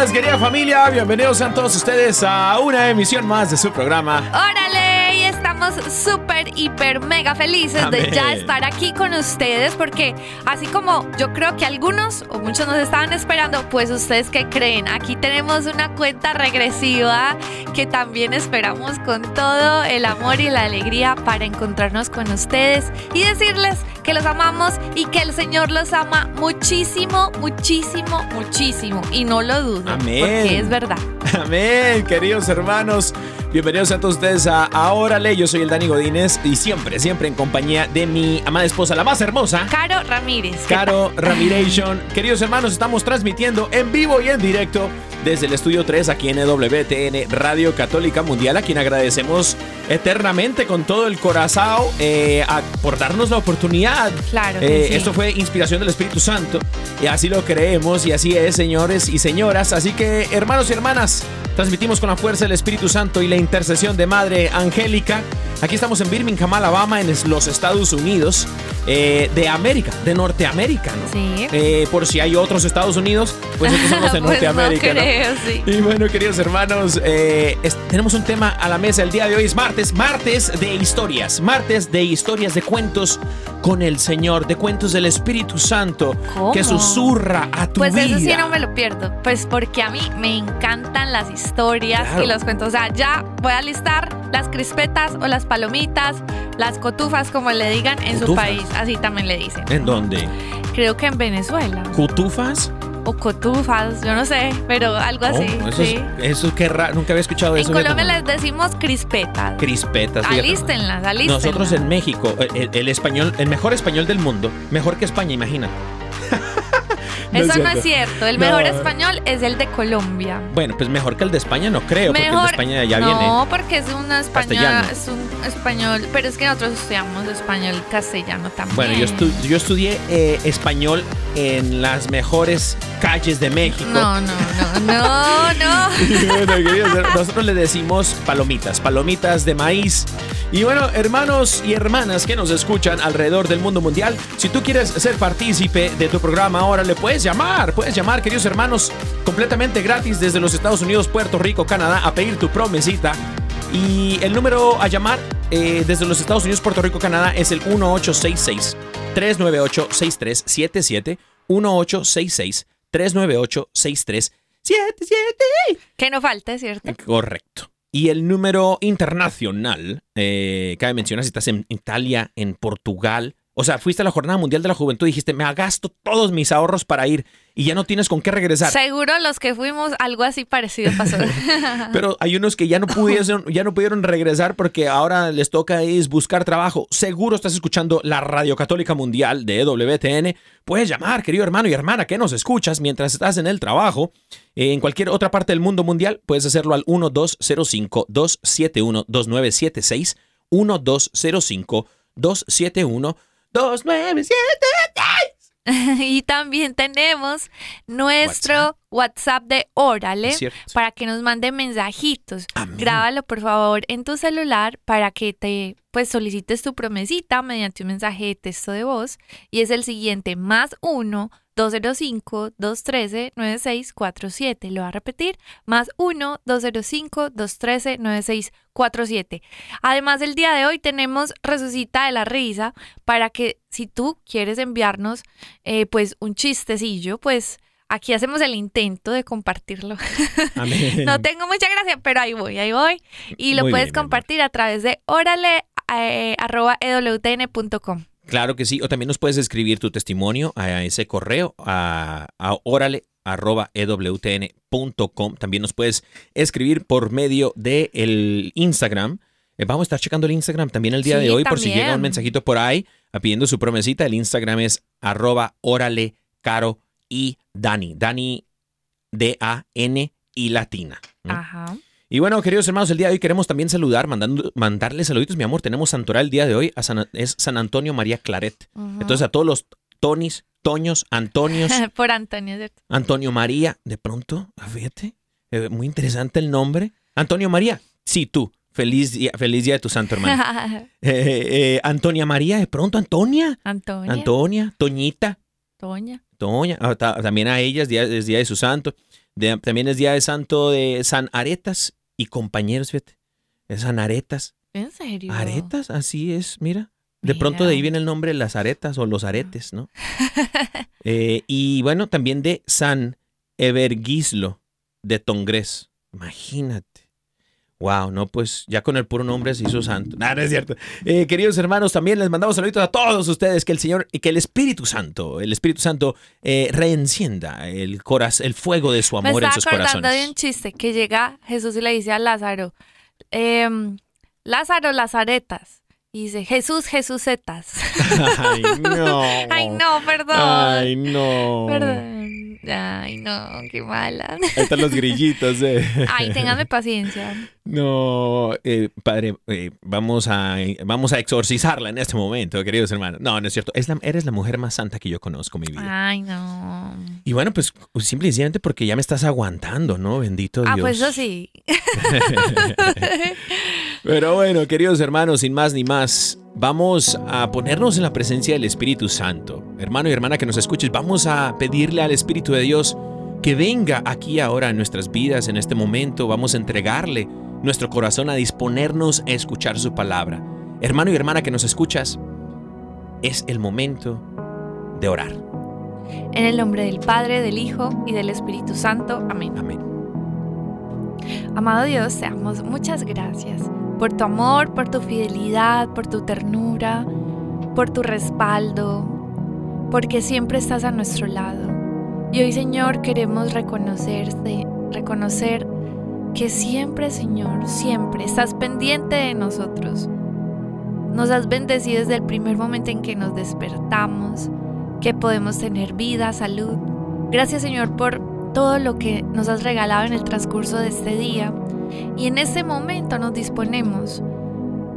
Bendiciones, querida familia. Bienvenidos sean todos ustedes a una emisión más de su programa. Órale, y estamos súper, hiper, mega felices Amén. de ya estar aquí con ustedes porque así como yo creo que algunos o muchos nos estaban esperando, pues ustedes que creen, aquí tenemos una cuenta regresiva que también esperamos con todo el amor y la alegría para encontrarnos con ustedes y decirles que los amamos y que el Señor los ama muchísimo, muchísimo, muchísimo y no lo duden Amén. porque es verdad. Amén, queridos hermanos. Bienvenidos a todos ustedes a Ahora Yo soy el Dani Godínez y siempre, siempre en compañía de mi amada esposa, la más hermosa. Caro Ramírez. ¿qué Caro Ramiration. Queridos hermanos, estamos transmitiendo en vivo y en directo desde el estudio 3 aquí en EWTN Radio Católica Mundial, a quien agradecemos eternamente con todo el corazón eh, por darnos la oportunidad. Claro Eh, sí. Esto fue inspiración del Espíritu Santo y así lo creemos y así es, señores y señoras. Así que, hermanos y hermanas, transmitimos con la fuerza del Espíritu Santo y la intercesión de Madre Angélica. Aquí estamos en Birmingham, Alabama, en los Estados Unidos eh, de América, de Norteamérica, ¿no? Sí. Eh, por si hay otros Estados Unidos, pues estos somos de Pues Norteamérica, no ¿no? creo, sí. Y bueno, queridos hermanos, eh, es- tenemos un tema a la mesa el día de hoy. Es martes, martes de historias, martes de historias de cuentos con el Señor, de cuentos del Espíritu Santo ¿Cómo? que susurra a tu Pues vida. eso sí no me lo pierdo. Pues porque a mí me encantan las historias Claro. y los cuentos. O sea, ya voy a listar las crispetas o las palomitas, las cotufas, como le digan en su país. Así también le dicen. ¿En dónde? Creo que en Venezuela. ¿Cutufas? O cotufas, yo no sé, pero algo así. Oh, eso, sí. es, eso qué raro, nunca había escuchado En eso. Colombia fíjate. les decimos crispetas. Crispetas. Alístenlas, alístenlas. Nosotros en México, el español, el mejor español del mundo, mejor que España, imagínate. Eso no es cierto. El No. mejor español es el de Colombia. Bueno, pues mejor que el de España no creo, porque el de España ya no, viene. porque es una español, Castellano. es un español, pero es que nosotros estudiamos español castellano también. Bueno, yo, estu- yo estudié eh, español en las mejores calles de México. No, no, no, no, no. Y bueno, queridos, nosotros le decimos palomitas, palomitas de maíz. Y bueno, hermanos y hermanas que nos escuchan alrededor del mundo mundial, si tú quieres ser partícipe de tu programa ahora, le puedes llamar, puedes llamar, queridos hermanos, completamente gratis desde los Estados Unidos, Puerto Rico, Canadá, a pedir tu promesita. Y el número a llamar eh, desde los Estados Unidos, Puerto Rico, Canadá es el 1866 398 6377 1866 398 6377 Que no falte, ¿cierto? Correcto. Y el número internacional, eh, cabe mencionar si estás en Italia, en Portugal, o sea, fuiste a la Jornada Mundial de la Juventud y dijiste, me gasto todos mis ahorros para ir y ya no tienes con qué regresar. Seguro los que fuimos, algo así parecido pasó. Pero hay unos que ya no pudieron, ya no pudieron regresar porque ahora les toca es buscar trabajo. Seguro estás escuchando la Radio Católica Mundial de WTN. Puedes llamar, querido hermano y hermana, que nos escuchas mientras estás en el trabajo. Eh, en cualquier otra parte del mundo mundial, puedes hacerlo al 1205-271-2976. 1205-271-2976. y también tenemos nuestro WhatsApp, de Órale para que nos mande mensajitos. Amén. Grábalo por favor en tu celular para que te pues solicites tu promesita mediante un mensaje de texto de voz y es el siguiente más 1 1-205-213-9647. Lo voy a repetir, más 1-205-213-9647. Además, el día de hoy tenemos Resucita de la Risa para que si tú quieres enviarnos eh, pues un chistecillo, pues aquí hacemos el intento de compartirlo. Amén. no tengo mucha gracia, pero ahí voy, ahí voy. Y lo Muy puedes bien, compartir a través de órale eh, arroba ewtn.com. Claro que sí. O también nos puedes escribir tu testimonio a ese correo a, a órale arroba ewtn.com. También nos puedes escribir por medio del el Instagram. Eh, vamos a estar checando el Instagram también el día Sí, de hoy por si llega un mensajito por ahí ah, pidiendo su promesita. El Instagram es arroba órale caro y Dani. Dani D-A-N y latina. Ajá. Y bueno, queridos hermanos, el día de hoy queremos también saludar, mandando, mandarle saluditos, mi amor. Tenemos santoral el día de hoy, a San- es San Antonio María Claret. Entonces a todos los Tonis, Toños, Antonios, por Antonio, ¿cierto? Antonio María, de pronto, ah, fíjate, eh, muy interesante el nombre. Antonio María, sí, tú. Feliz día, feliz día de tu santo hermano. Eh, eh, Antonia María, de pronto, Antonia. Antonio. Antonia, Toñita, Toña. Toña. Ah, ta- también a ellas, día, es día de su santo. De- también es día de santo de San Aretas y compañeros, fíjate. Es San Aretas. ¿En serio? Aretas, así es, mira. De Mira. pronto de ahí viene el nombre de las aretas o los aretes, ¿no? Eh, y bueno, también de San Evergislo de Tongres. Imagínate. Wow, no, pues ya con el puro nombre se hizo santo. No, no es cierto. Eh, queridos hermanos, también les mandamos saluditos a todos ustedes. Que el Señor y que el Espíritu Santo, el Espíritu Santo, eh, reencienda el, coraz, el fuego de su Me amor en sus corazones. de un chiste que llega Jesús y le dice a Lázaro, em, Lázaro, Lazaretas. Y dice, Jesús, Jesusetas. Ay, no. Ay, no, perdón. Ay, no. Perdón. Ay, no, qué mala. Ahí están los grillitos, eh. Ay, ténganme paciencia. No, eh, padre, eh, vamos, a, vamos a exorcizarla en este momento, queridos hermanos. No, no es cierto. Es la- eres la mujer más santa que yo conozco, mi vida. Ay, no. Y bueno, pues simple y sencillamente porque ya me estás aguantando, ¿no? Bendito Ah, Dios. pues eso sí. Pero bueno, queridos hermanos, sin más ni más, vamos a ponernos en la presencia del Espíritu Santo. Hermano y hermana que nos escuches, vamos a pedirle al Espíritu de Dios que venga aquí ahora en nuestras vidas, en este momento. Vamos a entregarle nuestro corazón a disponernos a escuchar su palabra. Hermano y hermana que nos escuchas, es el momento de orar. En el nombre del Padre, del Hijo y del Espíritu Santo. Amén. Amén. Amado Dios, te muchas gracias por tu amor, por tu fidelidad, por tu ternura, por tu respaldo, porque siempre estás a nuestro lado. Y hoy, Señor, queremos reconocerte, reconocer que siempre, Señor, siempre estás pendiente de nosotros. Nos has bendecido desde el primer momento en que nos despertamos, que podemos tener vida, salud. Gracias, Señor, por todo lo que nos has regalado en el transcurso de este día. Y en este momento nos disponemos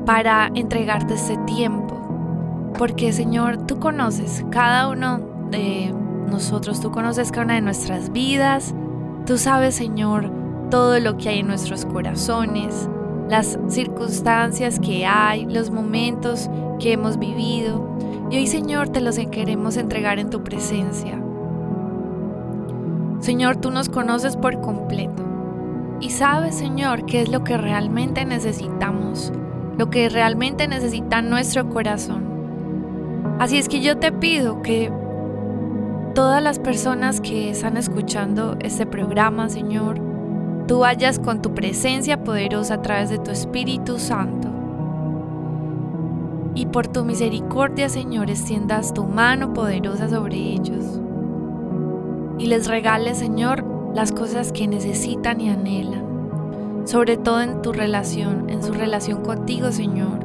para entregarte este tiempo. Porque Señor, tú conoces cada uno de nosotros, tú conoces cada una de nuestras vidas. Tú sabes, Señor, todo lo que hay en nuestros corazones, las circunstancias que hay, los momentos que hemos vivido. Y hoy, Señor, te los queremos entregar en tu presencia. Señor, tú nos conoces por completo y sabes, Señor, qué es lo que realmente necesitamos, lo que realmente necesita nuestro corazón. Así es que yo te pido que todas las personas que están escuchando este programa, Señor, tú vayas con tu presencia poderosa a través de tu Espíritu Santo. Y por tu misericordia, Señor, extiendas tu mano poderosa sobre ellos y les regales, Señor, las cosas que necesitan y anhelan, sobre todo en tu relación, en su relación contigo, Señor.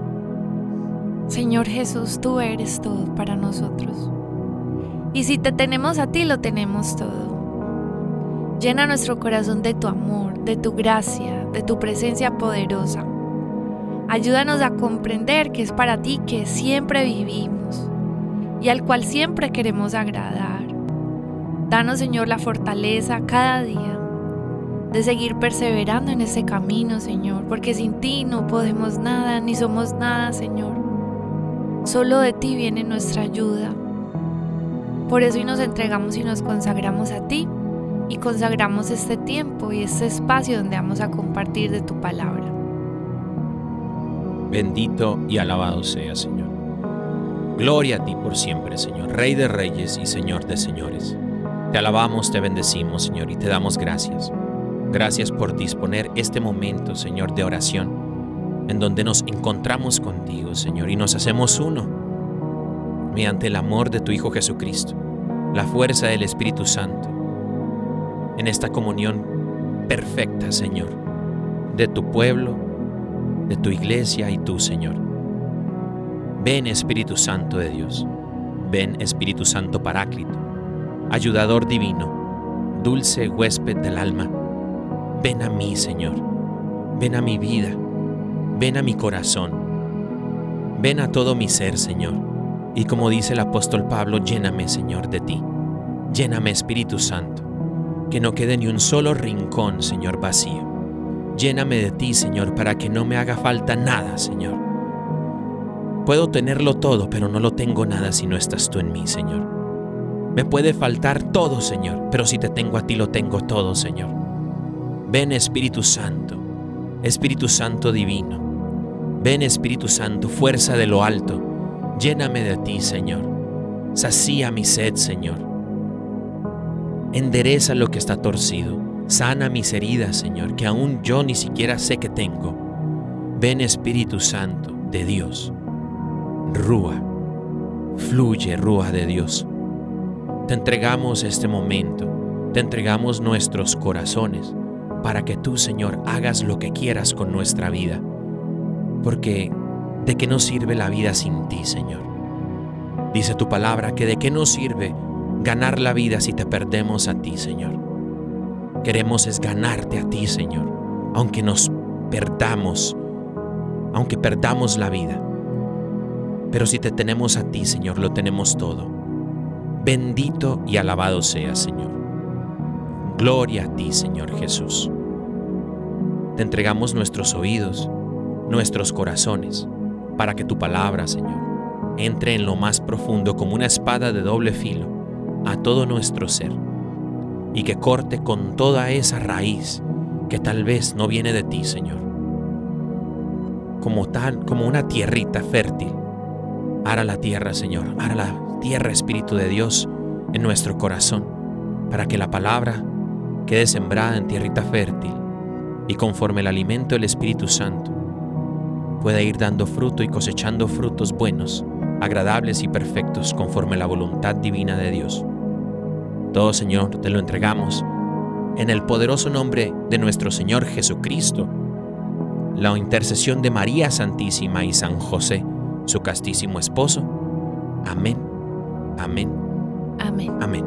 Señor Jesús, tú eres todo para nosotros. Y si te tenemos a ti, lo tenemos todo. Llena nuestro corazón de tu amor, de tu gracia, de tu presencia poderosa. Ayúdanos a comprender que es para ti que siempre vivimos y al cual siempre queremos agradar. Danos, Señor, la fortaleza cada día de seguir perseverando en ese camino, Señor, porque sin ti no podemos nada, ni somos nada, Señor. Solo de ti viene nuestra ayuda. Por eso hoy nos entregamos y nos consagramos a ti y consagramos este tiempo y este espacio donde vamos a compartir de tu palabra. Bendito y alabado sea, Señor. Gloria a ti por siempre, Señor, Rey de reyes y Señor de señores. Te alabamos, te bendecimos, Señor, y te damos gracias. Gracias por disponer este momento, Señor, de oración, en donde nos encontramos contigo, Señor, y nos hacemos uno, mediante el amor de tu Hijo Jesucristo, la fuerza del Espíritu Santo, en esta comunión perfecta, Señor, de tu pueblo, de tu iglesia y tú, Señor. Ven Espíritu Santo de Dios, ven Espíritu Santo Paráclito, ayudador divino, dulce huésped del alma. Ven a mí, Señor, ven a mi vida, ven a mi corazón, ven a todo mi ser, Señor. Y como dice el apóstol Pablo, lléname, Señor, de ti. Lléname, Espíritu Santo que no quede ni un solo rincón, Señor, vacío. Lléname de ti, Señor, para que no me haga falta nada, Señor. Puedo tenerlo todo, pero no lo tengo nada si no estás tú en mí, Señor. Me puede faltar todo, Señor, pero si te tengo a ti lo tengo todo, Señor. Ven Espíritu Santo, Espíritu Santo divino. Ven Espíritu Santo, fuerza de lo alto. Lléname de ti, Señor. Sacía mi sed, Señor. Endereza lo que está torcido. Sana mis heridas, Señor, que aún yo ni siquiera sé que tengo. Ven Espíritu Santo de Dios. Rúa. Fluye, Rúa de Dios. Te entregamos este momento. Te entregamos nuestros corazones para que tú, Señor, hagas lo que quieras con nuestra vida. Porque ¿de qué nos sirve la vida sin ti, Señor? Dice tu palabra que de qué nos sirve ganar la vida si te perdemos a ti, Señor. Queremos es ganarte a ti, Señor, aunque nos perdamos, aunque perdamos la vida. Pero si te tenemos a ti, Señor, lo tenemos todo. Bendito y alabado sea, Señor. Gloria a ti, Señor Jesús. Te entregamos nuestros oídos, nuestros corazones, para que tu palabra, Señor, entre en lo más profundo como una espada de doble filo a todo nuestro ser y que corte con toda esa raíz que tal vez no viene de ti, Señor. Como tal, como una tierrita fértil. Ara la tierra, Señor. Ara la tierra, Espíritu de Dios, en nuestro corazón, para que la palabra quede sembrada en tierrita fértil y conforme el alimento del Espíritu Santo pueda ir dando fruto y cosechando frutos buenos, agradables y perfectos conforme la voluntad divina de Dios. Todo, Señor, te lo entregamos en el poderoso nombre de nuestro Señor Jesucristo, la intercesión de María Santísima y San José, su castísimo esposo. Amén, amén, Amén. amén.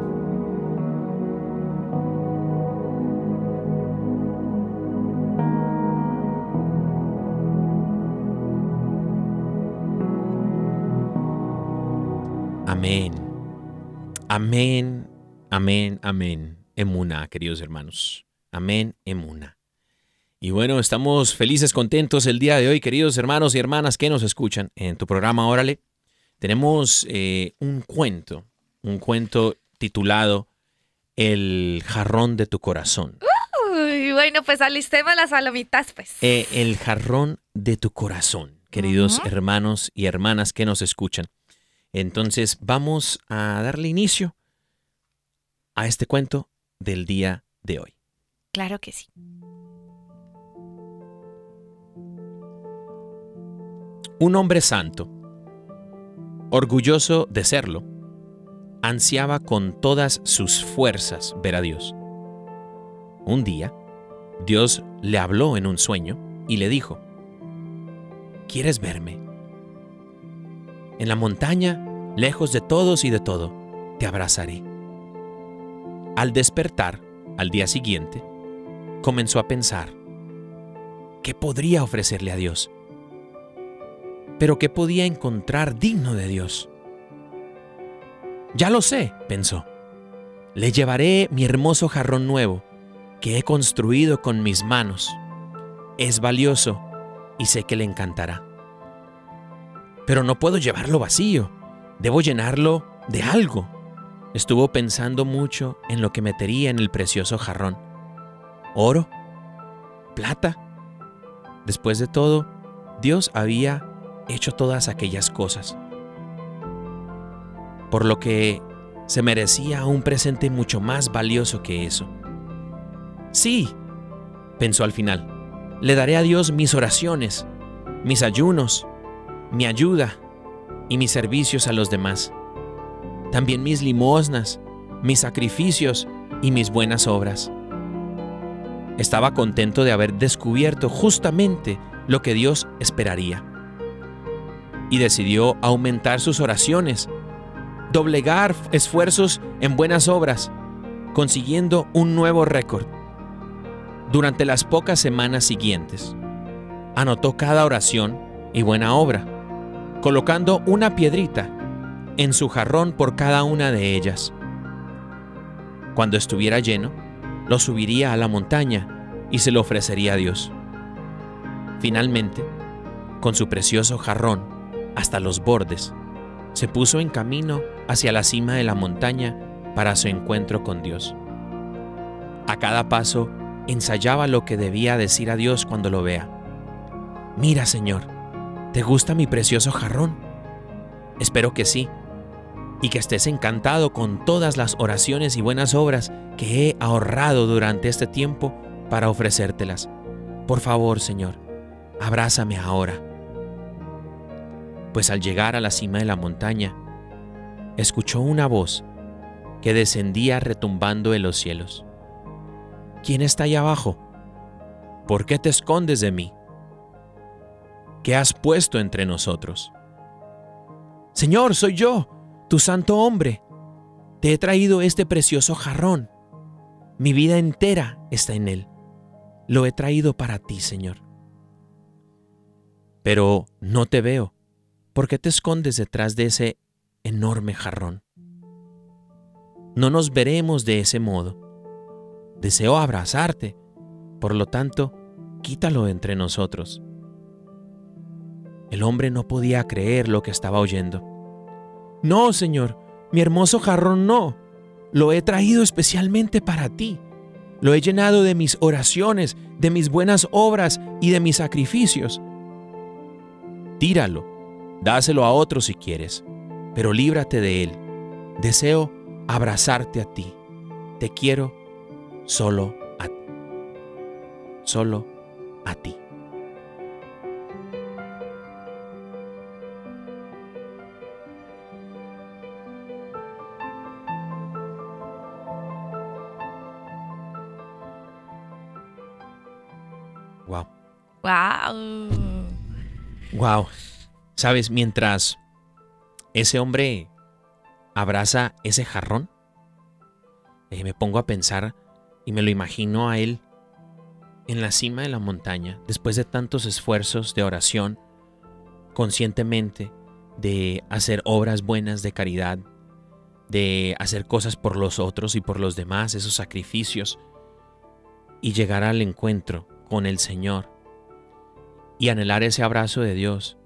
Amén. Amén. Amén. Amén. Emuna, queridos hermanos. Amén. Emuna. Y bueno, estamos felices, contentos el día de hoy, queridos hermanos y hermanas que nos escuchan en tu programa Órale. Tenemos eh, un cuento, un cuento titulado El jarrón de tu corazón. Uy, bueno, pues alistemos las palomitas, pues. Eh, el jarrón de tu corazón, queridos hermanos y hermanas que nos escuchan. Entonces vamos a darle inicio a este cuento del día de hoy. Claro que sí. Un hombre santo, orgulloso de serlo, ansiaba con todas sus fuerzas ver a Dios. Un día, Dios le habló en un sueño y le dijo, ¿Quieres verme? En la montaña, lejos de todos y de todo, te abrazaré. Al despertar, al día siguiente, comenzó a pensar, ¿qué podría ofrecerle a Dios? Pero ¿qué podía encontrar digno de Dios? Ya lo sé, pensó. Le llevaré mi hermoso jarrón nuevo, que he construido con mis manos. Es valioso y sé que le encantará. Pero no puedo llevarlo vacío, debo llenarlo de algo. estuvo pensando mucho en lo que metería en el precioso jarrón. ¿Oro? ¿Plata? Después de todo, Dios había hecho todas aquellas cosas. Por lo que se merecía un presente mucho más valioso que eso. Sí, pensó al final, le daré a Dios mis oraciones, mis ayunos, mi ayuda y mis servicios a los demás. También mis limosnas, mis sacrificios y mis buenas obras. Estaba contento de haber descubierto justamente lo que Dios esperaría. Y decidió aumentar sus oraciones, doblegar esfuerzos en buenas obras, consiguiendo un nuevo récord. Durante las pocas semanas siguientes, anotó cada oración y buena obra, colocando una piedrita en su jarrón por cada una de ellas. Cuando estuviera lleno, lo subiría a la montaña y se lo ofrecería a Dios. Finalmente, con su precioso jarrón hasta los bordes, se puso en camino hacia la cima de la montaña para su encuentro con Dios. A cada paso ensayaba lo que debía decir a Dios cuando lo vea. Mira, Señor, ¿te gusta mi precioso jarrón? Espero que sí, y que estés encantado con todas las oraciones y buenas obras que he ahorrado durante este tiempo para ofrecértelas. Por favor, Señor, abrázame ahora. Pues al llegar a la cima de la montaña, escuchó una voz que descendía retumbando en los cielos. ¿Quién está ahí abajo? ¿Por qué te escondes de mí? ¿Qué has puesto entre nosotros? Señor, soy yo, tu santo hombre. Te he traído este precioso jarrón. Mi vida entera está en él. Lo he traído para ti, Señor. Pero no te veo. ¿Por qué te escondes detrás de ese enorme jarrón? No nos veremos de ese modo. Deseo abrazarte. Por lo tanto, quítalo entre nosotros. El hombre no podía creer lo que estaba oyendo. No, Señor, mi hermoso jarrón no. Lo he traído especialmente para ti. Lo he llenado de mis oraciones, de mis buenas obras y de mis sacrificios. Tíralo, dáselo a otro si quieres, pero líbrate de él. Deseo abrazarte a ti. Te quiero solo a ti. Solo a ti. Wow. Wow. Wow. Sabes, mientras ese hombre abraza ese jarrón, eh, me pongo a pensar y me lo imagino a él en la cima de la montaña, después de tantos esfuerzos de oración, conscientemente de hacer obras buenas de caridad, de hacer cosas por los otros y por los demás, esos sacrificios, y llegar al encuentro con el Señor y anhelar ese abrazo de Dios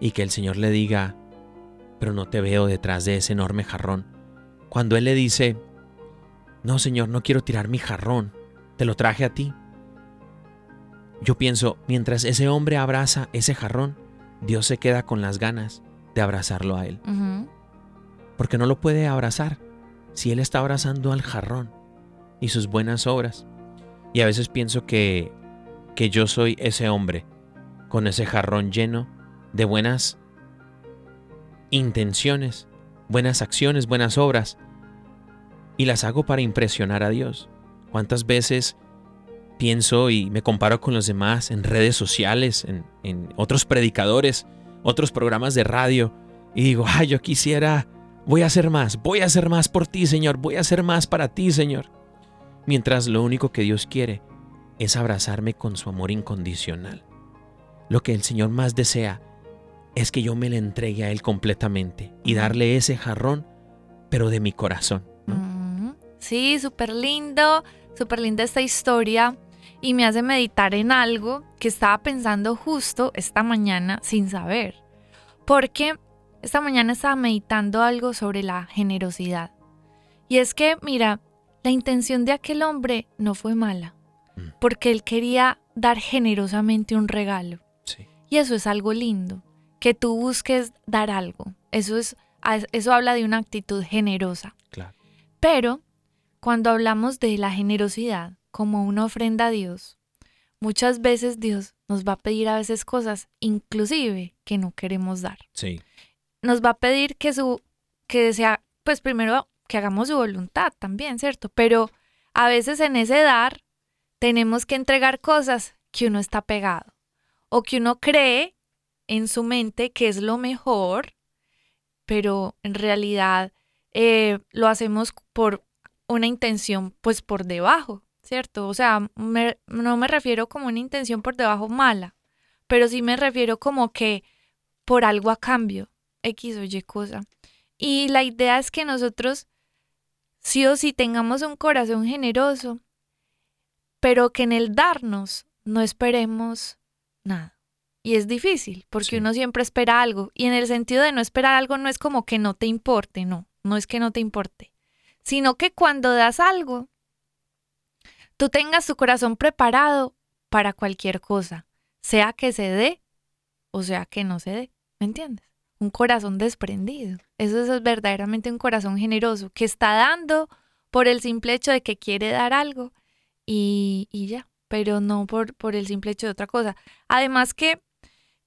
y que el Señor le diga, pero no te veo detrás de ese enorme jarrón. Cuando Él le dice, no Señor, no quiero tirar mi jarrón, te lo traje a ti. Yo pienso, mientras ese hombre abraza ese jarrón, Dios se queda con las ganas de abrazarlo a Él. Porque no lo puede abrazar si Él está abrazando al jarrón y sus buenas obras. Y a veces pienso que, que yo soy ese hombre con ese jarrón lleno de buenas intenciones, buenas acciones, buenas obras, y las hago para impresionar a Dios. ¿Cuántas veces pienso y me comparo con los demás en redes sociales, en, en otros predicadores, otros programas de radio, y digo, ay, yo quisiera, voy a hacer más, voy a hacer más por ti, Señor, voy a hacer más para ti, Señor. Mientras lo único que Dios quiere es abrazarme con su amor incondicional. Lo que el Señor más desea es que yo me le entregue a Él completamente y darle ese jarrón, pero de mi corazón. Sí, súper lindo, súper linda esta historia y me hace meditar en algo que estaba pensando justo esta mañana sin saber. Porque esta mañana estaba meditando algo sobre la generosidad. Y es que, mira, la intención de aquel hombre no fue mala, Mm. porque él quería dar generosamente un regalo. Sí. Y eso es algo lindo, que tú busques dar algo. Eso, es, eso habla de una actitud generosa. Claro. Pero cuando hablamos de la generosidad como una ofrenda a Dios, muchas veces Dios nos va a pedir a veces cosas, inclusive que no queremos dar. Sí. Nos va a pedir que su, que sea, pues primero que hagamos su voluntad también, ¿cierto? Pero a veces en ese dar tenemos que entregar cosas que uno está pegado o que uno cree en su mente que es lo mejor, pero en realidad eh, lo hacemos por una intención pues por debajo, ¿cierto? O sea, no me refiero como una intención por debajo mala, pero sí me refiero como que por algo a cambio, X o Y cosa. Y la idea es que nosotros sí o sí tengamos un corazón generoso, pero que en el darnos no esperemos nada. Y es difícil, porque Sí. uno siempre espera algo. Y en el sentido de no esperar algo no es como que no te importe, no, no es que no te importe, sino que cuando das algo, tú tengas tu corazón preparado para cualquier cosa, sea que se dé o sea que no se dé, ¿me entiendes? Un corazón desprendido. Eso es verdaderamente un corazón generoso que está dando por el simple hecho de que quiere dar algo y, y ya, pero no por, por el simple hecho de otra cosa. Además que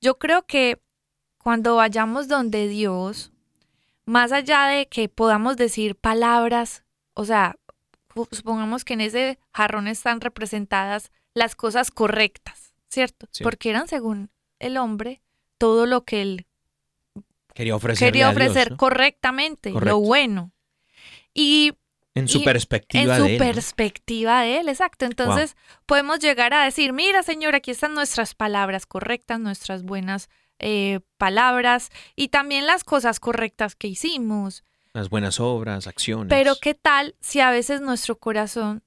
yo creo que cuando vayamos donde Dios, más allá de que podamos decir palabras, o sea, supongamos que en ese jarrón están representadas las cosas correctas, ¿cierto? Sí. Porque eran según el hombre todo lo que él Quería a Dios, ofrecer ¿no? correctamente, Correcto. lo bueno. Y En su y perspectiva en su de él. ¿no? perspectiva de él, exacto. Entonces podemos llegar a decir, mira señor, aquí están nuestras palabras correctas, nuestras buenas eh, palabras y también las cosas correctas que hicimos. Las buenas obras, acciones. Pero ¿qué tal si a veces nuestro corazón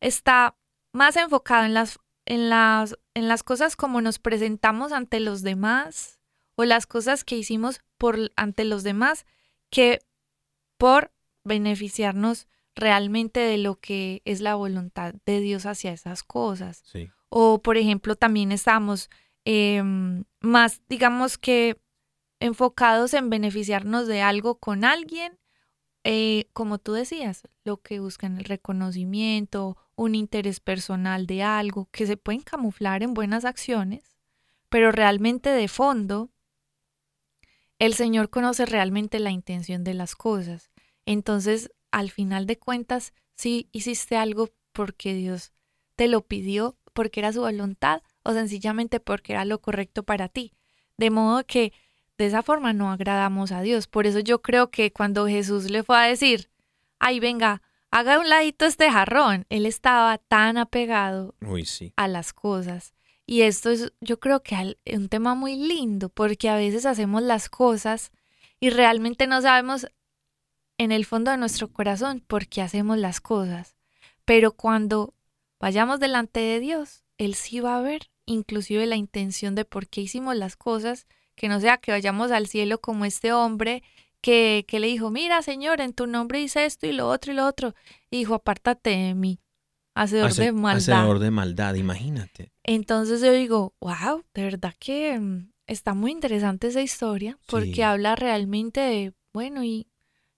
está más enfocado en las, en las, en las cosas como nos presentamos ante los demás o las cosas que hicimos por, ante los demás que por beneficiarnos realmente de lo que es la voluntad de Dios hacia esas cosas? Sí. O, por ejemplo, también estamos em, más, digamos que, enfocados en beneficiarnos de algo con alguien, eh, como tú decías, lo que buscan el reconocimiento, un interés personal de algo, que se pueden camuflar en buenas acciones, pero realmente de fondo, el Señor conoce realmente la intención de las cosas. Entonces, al final de cuentas, si hiciste algo porque Dios te lo pidió, porque era su voluntad, o sencillamente porque era lo correcto para ti. De modo que de esa forma no agradamos a Dios. Por eso yo creo que cuando Jesús le fue a decir, ay, venga, haga un ladito este jarrón, él estaba tan apegado Uy, sí. a las cosas. Y esto es, yo creo que al- un tema muy lindo, porque a veces hacemos las cosas y realmente no sabemos en el fondo de nuestro corazón por qué hacemos las cosas. Pero cuando vayamos delante de Dios, Él sí va a ver inclusive la intención de por qué hicimos las cosas, que no sea que vayamos al cielo como este hombre que, que le dijo, mira Señor, en tu nombre hice esto y lo otro y lo otro. Y dijo, apártate de mí, hacedor Hace- de maldad. Hacedor de maldad, imagínate. Entonces yo digo, wow, de verdad que mm, está muy interesante esa historia porque Sí. habla realmente de, bueno, y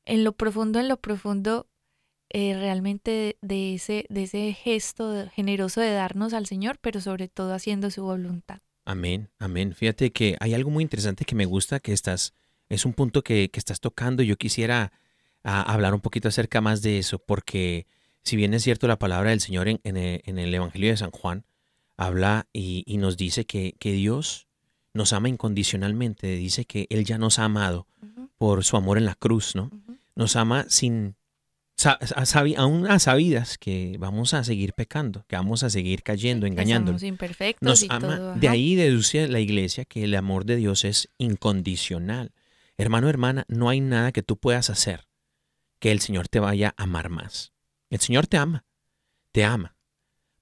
en lo profundo, en lo profundo, eh, realmente de, de ese, de ese gesto generoso de darnos al Señor, pero sobre todo haciendo su voluntad. Amén, amén. Fíjate que hay algo muy interesante que me gusta, que estás, es un punto que, que estás tocando. Yo quisiera ah, hablar un poquito acerca más de eso, porque si bien es cierto la palabra del Señor en, en el, en el Evangelio de San Juan, habla y, y nos dice que, que Dios nos ama incondicionalmente, dice que Él ya nos ha amado por su amor en la cruz, ¿no? Nos ama sin, aún a sabidas que vamos a seguir pecando, que vamos a seguir cayendo, somos imperfectos Nos y ama. todo. de ahí deduce la iglesia que el amor de Dios es incondicional. Hermano, hermana, no hay nada que tú puedas hacer que el Señor te vaya a amar más. El Señor te ama, te ama.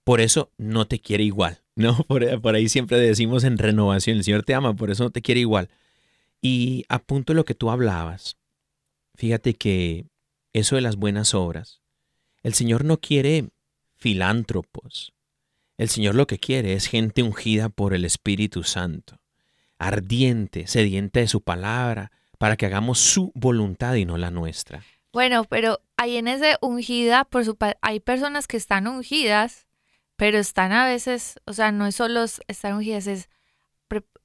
Por eso no te quiere igual, ¿no? Por, por ahí siempre decimos en renovación, el Señor te ama, por eso no te quiere igual. Y a punto de lo que tú hablabas, fíjate que eso de las buenas obras. El Señor no quiere filántropos. El Señor lo que quiere es gente ungida por el Espíritu Santo, ardiente, sediente de su palabra, para que hagamos su voluntad y no la nuestra. Bueno, pero ahí en ese ungida, por su hay personas que están ungidas, pero están a veces, o sea, no es solo estar ungidas, es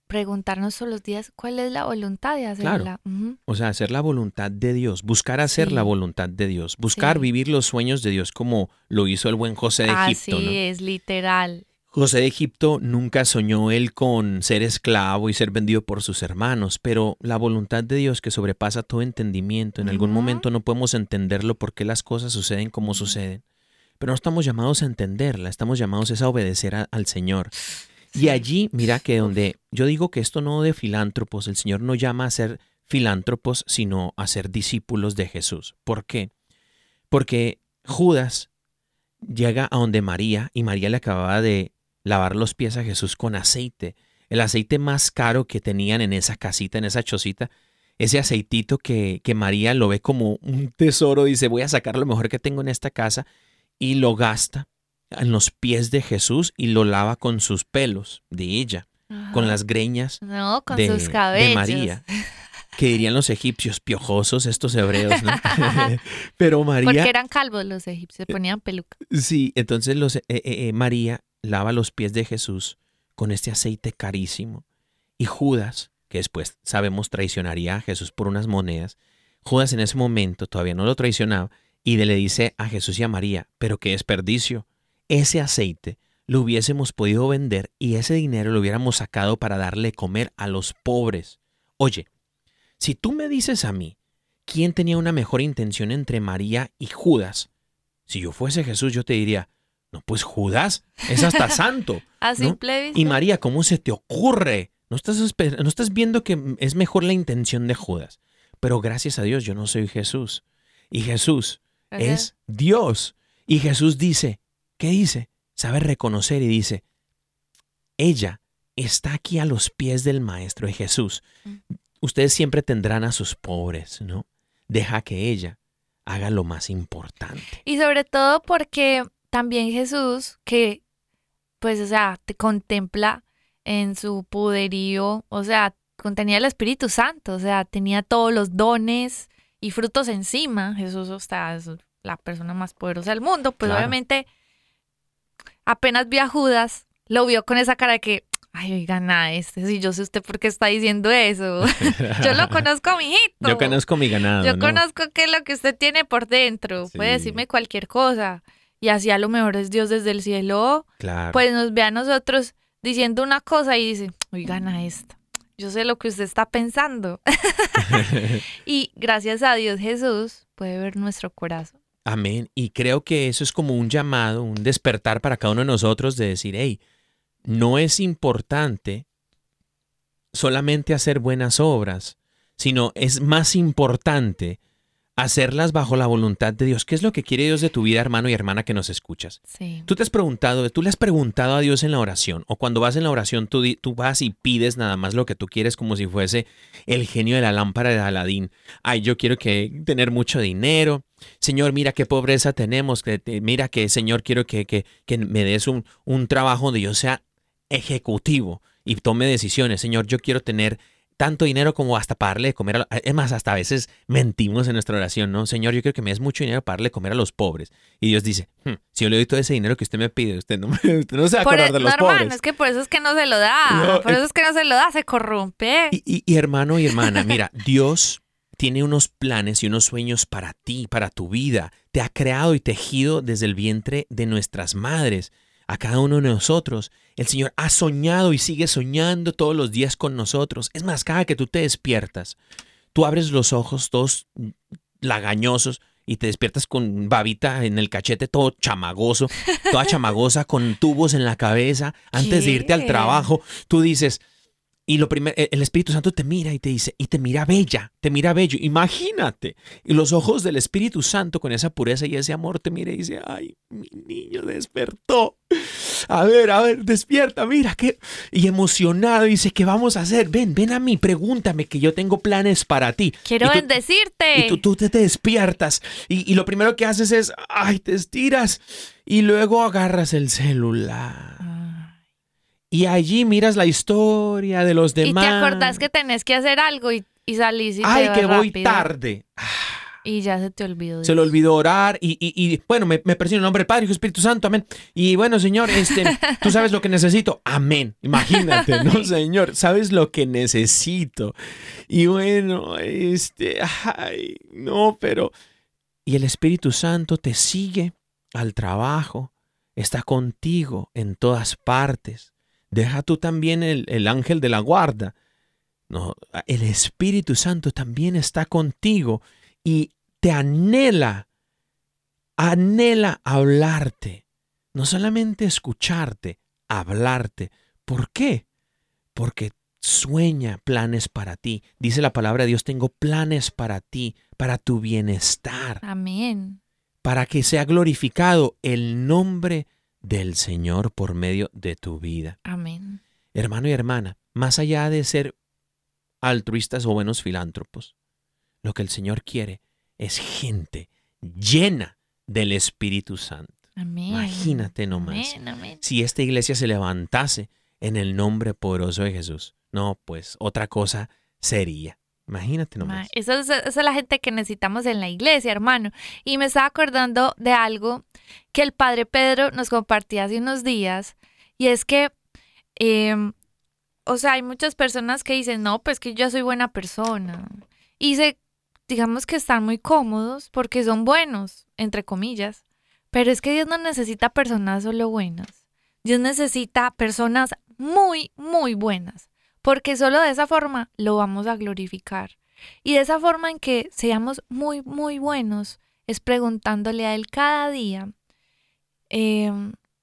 preguntarnos todos los días cuál es la voluntad de hacerla. O sea, hacer la voluntad de Dios, buscar hacer Sí. la voluntad de Dios, buscar Sí. vivir los sueños de Dios como lo hizo el buen José de Egipto. Así ¿no? es, literal. José de Egipto nunca soñó él con ser esclavo y ser vendido por sus hermanos, pero la voluntad de Dios que sobrepasa todo entendimiento, en algún momento no podemos entenderlo por qué las cosas suceden como suceden, pero no estamos llamados a entenderla, estamos llamados es a obedecer a- al Señor. Y allí, mira que donde yo digo que esto no de filántropos, el Señor no llama a ser filántropos, sino a ser discípulos de Jesús. ¿Por qué? Porque Judas llega a donde María y María le acababa de lavar los pies a Jesús con aceite, el aceite más caro que tenían en esa casita, en esa chocita, ese aceitito que, que María lo ve como un tesoro, dice, voy a sacar lo mejor que tengo en esta casa y lo gasta en los pies de Jesús y lo lava con sus pelos de ella, con Ajá. las greñas No, con de, sus de cabellos. María. Que dirían los egipcios, piojosos estos hebreos, ¿no? Pero María... Porque eran calvos los egipcios, ponían peluca. Sí, entonces los, eh, eh, eh, María lava los pies de Jesús con este aceite carísimo. Y Judas, que después sabemos traicionaría a Jesús por unas monedas, Judas en ese momento todavía no lo traicionaba y le dice a Jesús y a María, pero qué desperdicio. Ese aceite lo hubiésemos podido vender y ese dinero lo hubiéramos sacado para darle comer a los pobres. Oye, si tú me dices a mí quién tenía una mejor intención entre María y Judas, si yo fuese Jesús, yo te diría, no, pues Judas es hasta santo. A ¿no? simple vista. Y María, ¿cómo se te ocurre? No estás, no estás viendo que es mejor la intención de Judas. Pero gracias a Dios, yo no soy Jesús. Y Jesús es Dios. Y Jesús dice, ¿qué dice? Sabe reconocer y dice, ella está aquí a los pies del Maestro de Jesús. Mm. Ustedes siempre tendrán a sus pobres, ¿no? Deja que ella haga lo más importante. Y sobre todo porque también Jesús, que pues, o sea, te contempla en su poderío, o sea, contenía el Espíritu Santo, o sea, tenía todos los dones y frutos encima. Jesús, o sea, es la persona más poderosa del mundo. Pues Claro. obviamente, apenas vio a Judas, lo vio con esa cara de que, ay, oiga, nada, este, si yo sé usted por qué está diciendo eso. yo lo conozco, mijito. Yo conozco mi ganado. Yo ¿no? conozco qué es lo que usted tiene por dentro. Puede decirme cualquier cosa. Y así a lo mejor es Dios desde el cielo. Claro. Pues nos ve a nosotros diciendo una cosa y dice, oigan a esto. Yo sé lo que usted está pensando. y gracias a Dios Jesús puede ver nuestro corazón. Amén. Y creo que eso es como un llamado, un despertar para cada uno de nosotros de decir, hey, no es importante solamente hacer buenas obras, sino es más importante hacerlas bajo la voluntad de Dios. ¿Qué es lo que quiere Dios de tu vida, hermano y hermana que nos escuchas? Sí. Tú te has preguntado, tú le has preguntado a Dios en la oración, o cuando vas en la oración tú, tú vas y pides nada más lo que tú quieres como si fuese el genio de la lámpara de Aladín. Ay, yo quiero que tener mucho dinero. Señor, mira qué pobreza tenemos. Que, te- mira que, Señor, quiero que, que, que me des un, un trabajo donde yo sea ejecutivo y tome decisiones. Señor, yo quiero tener tanto dinero como hasta para darle de comer a... Es más, hasta a veces mentimos en nuestra oración, ¿no? Señor, yo quiero que me des mucho dinero para darle de comer a los pobres. Y Dios dice, "Hmm, si yo le doy todo ese dinero que usted me pide, usted no, me- usted no se va a acordar e- de los no, hermano, pobres. es que por eso es que no se lo da. No, por eso es que no se lo da, se corrompe. Y, y- y hermano y hermana, mira, Dios tiene unos planes y unos sueños para ti, para tu vida. Te ha creado y tejido desde el vientre de nuestras madres, a cada uno de nosotros. El Señor ha soñado y sigue soñando todos los días con nosotros. Es más, cada que tú te despiertas, tú abres los ojos todos lagañosos y te despiertas con babita en el cachete, todo chamagoso, toda chamagosa, con tubos en la cabeza, antes de irte al trabajo. Tú dices, y lo primero, el Espíritu Santo te mira y te dice, y te mira bella, te mira bello. Imagínate. Y los ojos del Espíritu Santo con esa pureza y ese amor te mira y dice, ay, mi niño despertó. a ver, a ver, despierta, mira, que... Y emocionado, dice, ¿qué vamos a hacer? Ven, ven a mí, pregúntame, que yo tengo planes para ti. Quiero Y tú- bendecirte. y tú, tú te, te despiertas y, y lo primero que haces es, ay, te estiras y luego agarras el celular. Y allí miras la historia de los Y demás. te acordás que tenés que hacer algo y, y salís y te Ay, vas que voy rápido. tarde. Y ya se te olvidó. Se le olvidó orar y, y- y, bueno, me, me en el nombre del Padre, Hijo y Espíritu Santo, amén. Y bueno, Señor, este, tú sabes lo que necesito, amén. Imagínate, ¿no, Señor? Sabes lo que necesito. Y bueno, este, ay, no, pero... Y el Espíritu Santo te sigue al trabajo, está contigo en todas partes. Deja tú también el, el ángel de la guarda. No, el Espíritu Santo también está contigo y te anhela, anhela hablarte, no solamente escucharte, hablarte. ¿Por qué? Porque sueña planes para ti. Dice la palabra de Dios, tengo planes para ti, para tu bienestar, Amén. para que sea glorificado el nombre del Señor por medio de tu vida. Amén. Hermano y hermana, más allá de ser altruistas o buenos filántropos, lo que el Señor quiere es gente llena del Espíritu Santo. Amén. Imagínate nomás. Amén, amén. Si esta iglesia se levantase en el nombre poderoso de Jesús, no, pues otra cosa sería. Imagínate Ma, nomás. Esa es, esa es la gente que necesitamos en la iglesia, hermano. Y me estaba acordando de algo que el padre Pedro nos compartía hace unos días. Y es que, em, o sea, hay muchas personas que dicen, no, pues que yo soy buena persona. Y se, digamos que están muy cómodos porque son buenos, entre comillas. Pero es que Dios no necesita personas solo buenas. Dios necesita personas muy, muy buenas. Porque solo de esa forma lo vamos a glorificar. Y de esa forma en que seamos muy, muy buenos es preguntándole a Él cada día eh,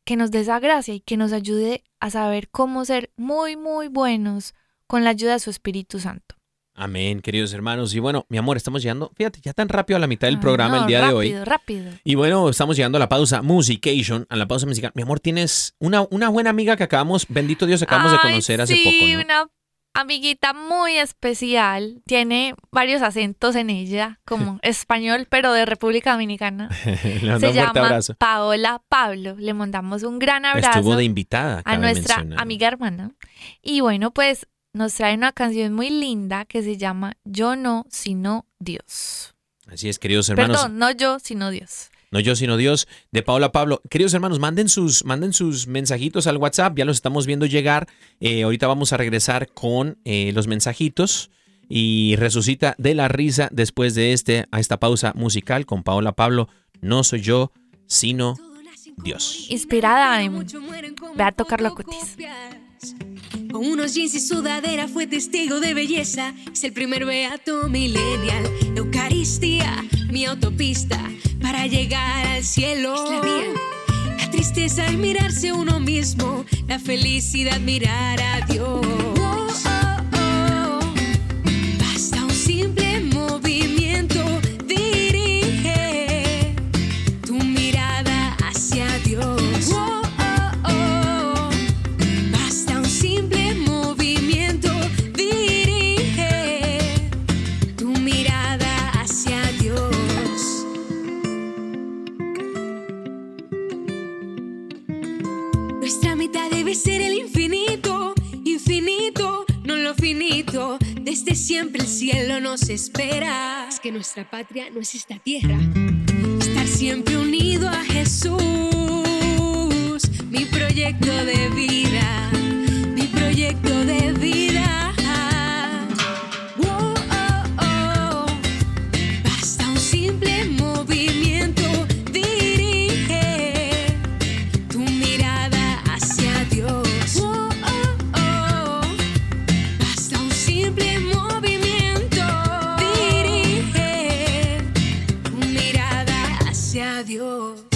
que nos dé esa gracia y que nos ayude a saber cómo ser muy, muy buenos con la ayuda de su Espíritu Santo. Amén, queridos hermanos. Y bueno, mi amor, estamos llegando, fíjate, ya tan rápido a la mitad del programa no, el día de hoy. Rápido, rápido. Y bueno, estamos llegando a la pausa Musication, a la pausa musical. Mi amor, tienes una, una buena amiga que acabamos, bendito Dios, acabamos de conocer hace sí, poco, ¿no? una amiguita muy especial. Tiene varios acentos en ella, como español, pero de República Dominicana. Le Se un fuerte llama abrazo. Paola Pablo. Le mandamos un gran abrazo Estuvo de invitada. a nuestra mencionar. amiga hermana. Y bueno, pues nos trae una canción muy linda que se llama Yo no, sino Dios. Así es, queridos hermanos. Perdón, no yo, sino Dios. No yo, sino Dios, de Paola Pablo. Queridos hermanos, manden sus, manden sus mensajitos al WhatsApp, ya los estamos viendo llegar. Eh, ahorita vamos a regresar con eh, los mensajitos y resucita de la risa después de este, a esta pausa musical con Paola Pablo. No soy yo, sino Dios. Inspirada en Beato Carlo Cutis. Con unos jeans y sudadera fue testigo de belleza. Es el primer beato millennial. Eucaristía, mi autopista para llegar al cielo. Es la tristeza es mirarse uno mismo. La felicidad mirar a Dios. Desde siempre el cielo nos espera. Es que nuestra patria no es esta tierra. Estar siempre unido a Jesús, mi proyecto de vida, hacia Dios.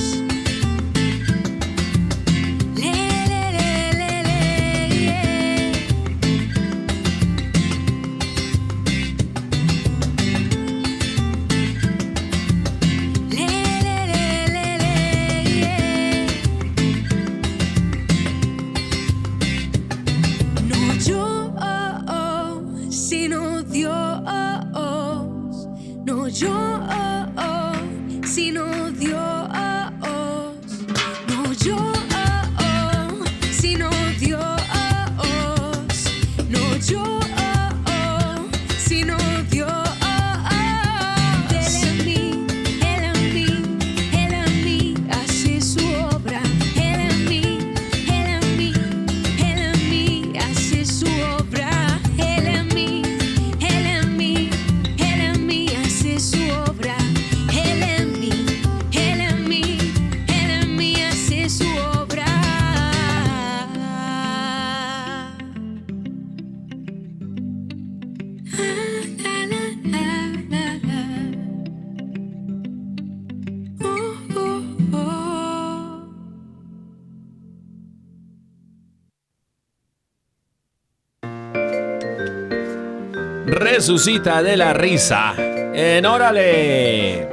Resucita de la risa. En Órale.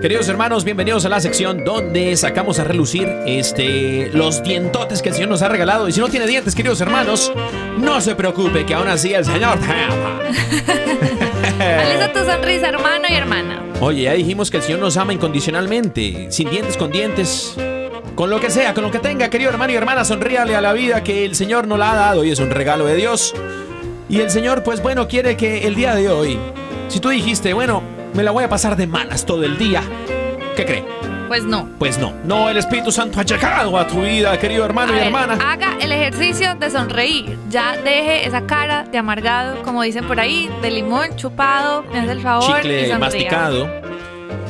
Queridos hermanos, bienvenidos a la sección donde sacamos a relucir este, los dientotes que el Señor nos ha regalado. Y si no tiene dientes, queridos hermanos, no se preocupe, que aún así el Señor te ama. Alisa tu sonrisa, hermano y hermana. Oye, ya dijimos que el Señor nos ama incondicionalmente, sin dientes, con dientes, con lo que sea, con lo que tenga, querido hermano y hermana, sonríale a la vida que el Señor nos la ha dado y es un regalo de Dios. Y el Señor, pues bueno, quiere que el día de hoy, si tú dijiste, bueno, me la voy a pasar de malas todo el día, ¿qué cree? Pues no. Pues no, no, el Espíritu Santo ha llegado a tu vida, querido hermano A y ver, hermana. haga el ejercicio de sonreír. Ya deje esa cara de amargado, como dicen por ahí, de limón chupado. Me hace el favor. y chicle sonría. masticado.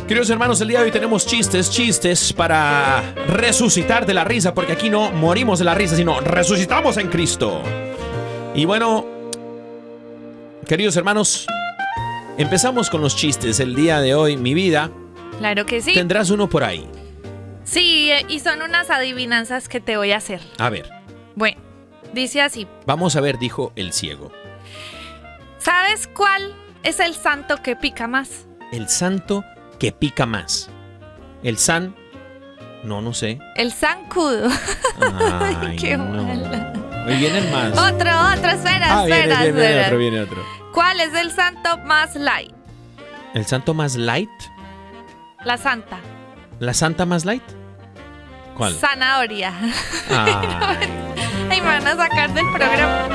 Queridos hermanos, el día de hoy tenemos chistes, chistes para resucitar de la risa, porque aquí no morimos de la risa, sino resucitamos en Cristo. Y bueno, queridos hermanos, empezamos con los chistes el día de hoy. Mi vida, Claro que sí. tendrás uno por ahí. Sí, eh, y son unas adivinanzas que te voy a hacer. A ver, Bueno, dice así. vamos a ver, dijo el ciego. ¿Sabes cuál es el santo que pica más? El santo que pica más. El san... No, no sé. El zancudo. Ay, qué no. mala. Ahí vienen más. Otro, otro, espera, Ah, espera, viene, viene espera. otro, viene otro. ¿Cuál es el santo más light? ¿El santo más light? La santa. ¿La santa más light? ¿Cuál? Zanahoria. Ay, Ay, me van a sacar del programa.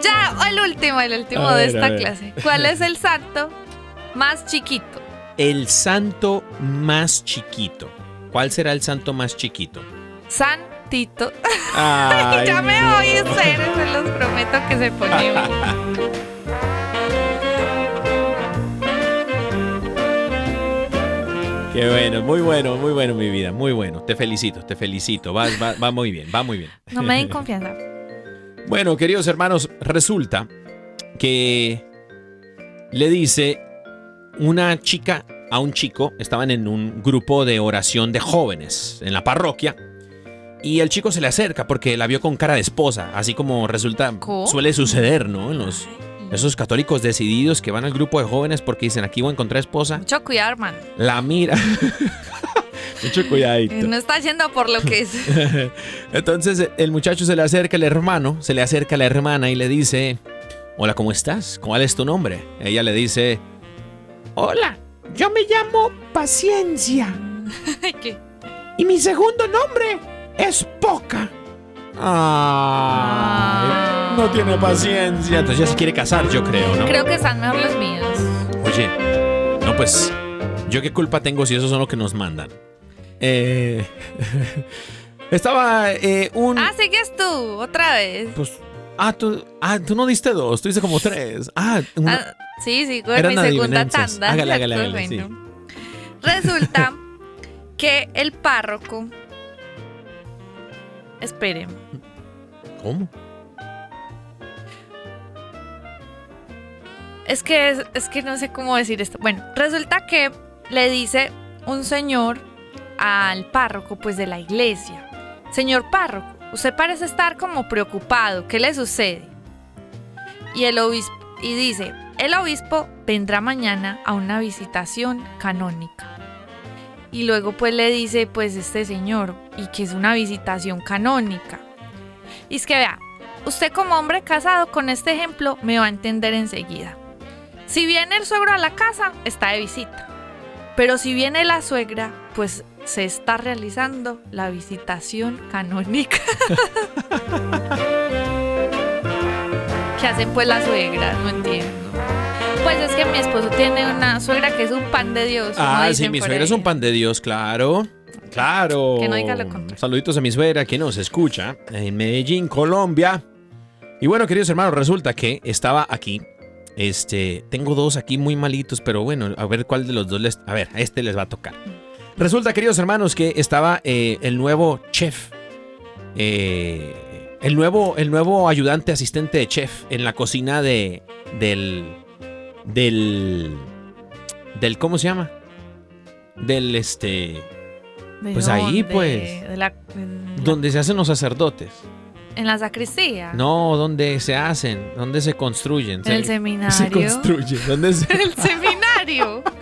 Ya, el último, el último A de ver, esta clase. ¿Cuál es el santo más chiquito? el santo más chiquito. ¿Cuál será el santo más chiquito? Ay, ya me no. voy en serio, se los prometo que se pone bien. Qué bueno, muy bueno, muy bueno, mi vida, muy bueno. Te felicito, te felicito. Va, va, va muy bien, va muy bien. No me den confianza. Bueno, queridos hermanos, resulta que le dice una chica a un chico, estaban en un grupo de oración de jóvenes en la parroquia, y el chico se le acerca porque la vio con cara de esposa, así como resulta, ¿Cómo? suele suceder, ¿no? En los, esos católicos decididos que van al grupo de jóvenes porque dicen, aquí voy a encontrar esposa, Mucho cuidado, hermano. la mira. Mucho cuidadito. No está yendo por lo que es. Entonces el muchacho se le acerca al hermano, se le acerca a la hermana y le dice, hola, ¿cómo estás? ¿Cuál es tu nombre? Ella le dice, hola, yo me llamo Paciencia ¿qué? y mi segundo nombre es Poca. Ay, no tiene paciencia. Entonces ya se quiere casar, yo creo, ¿no? Creo que están mejor los míos. Oye, no, pues, ¿yo qué culpa tengo si esos son los que nos mandan? Eh, estaba eh, un... Ah, sigues tú, otra vez. Pues, ah, tú, ah, tú no diste dos, tú diste como tres. Ah, una- Ah, sí, en Eran mi segunda tanda. Hágale, hágale, hágale, sí. Resulta que el párroco. Esperen. ¿Cómo? Es que, es, es que no sé cómo decir esto. Bueno, resulta que le dice un señor al párroco, pues de la iglesia. Señor párroco, usted parece estar como preocupado. ¿Qué le sucede? Y el obispo, y dice, el obispo vendrá mañana a una visitación canónica. Y luego pues le dice, pues este señor, y que es una visitación canónica. Y es que vea, usted como hombre casado con este ejemplo me va a entender enseguida. Si viene el suegro a la casa, está de visita. Pero si viene la suegra, pues se está realizando la visitación canónica. ¿Qué hacen pues las suegras? No entiendo. Pues es que mi esposo tiene una suegra que es un pan de Dios. Ah, sí, mi suegra es un pan de Dios, claro. Claro. Que no diga lo contrario. Saluditos a mi suegra que nos escucha en Medellín, Colombia. Y bueno, queridos hermanos, resulta que estaba aquí. Este, tengo dos aquí muy malitos, pero bueno, a ver cuál de los dos les. A ver, a este les va a tocar. Resulta, queridos hermanos, que estaba eh, el nuevo chef. eh, el, nuevo, el nuevo ayudante asistente de chef en la cocina de. del. Del. del. ¿Cómo se llama? Del este. ¿De Pues ahí, pues. De la- Donde se hacen los sacerdotes. en la sacristía. No, donde se hacen, donde se construyen. En el se, seminario. se construyen. ¿Dónde se- el seminario.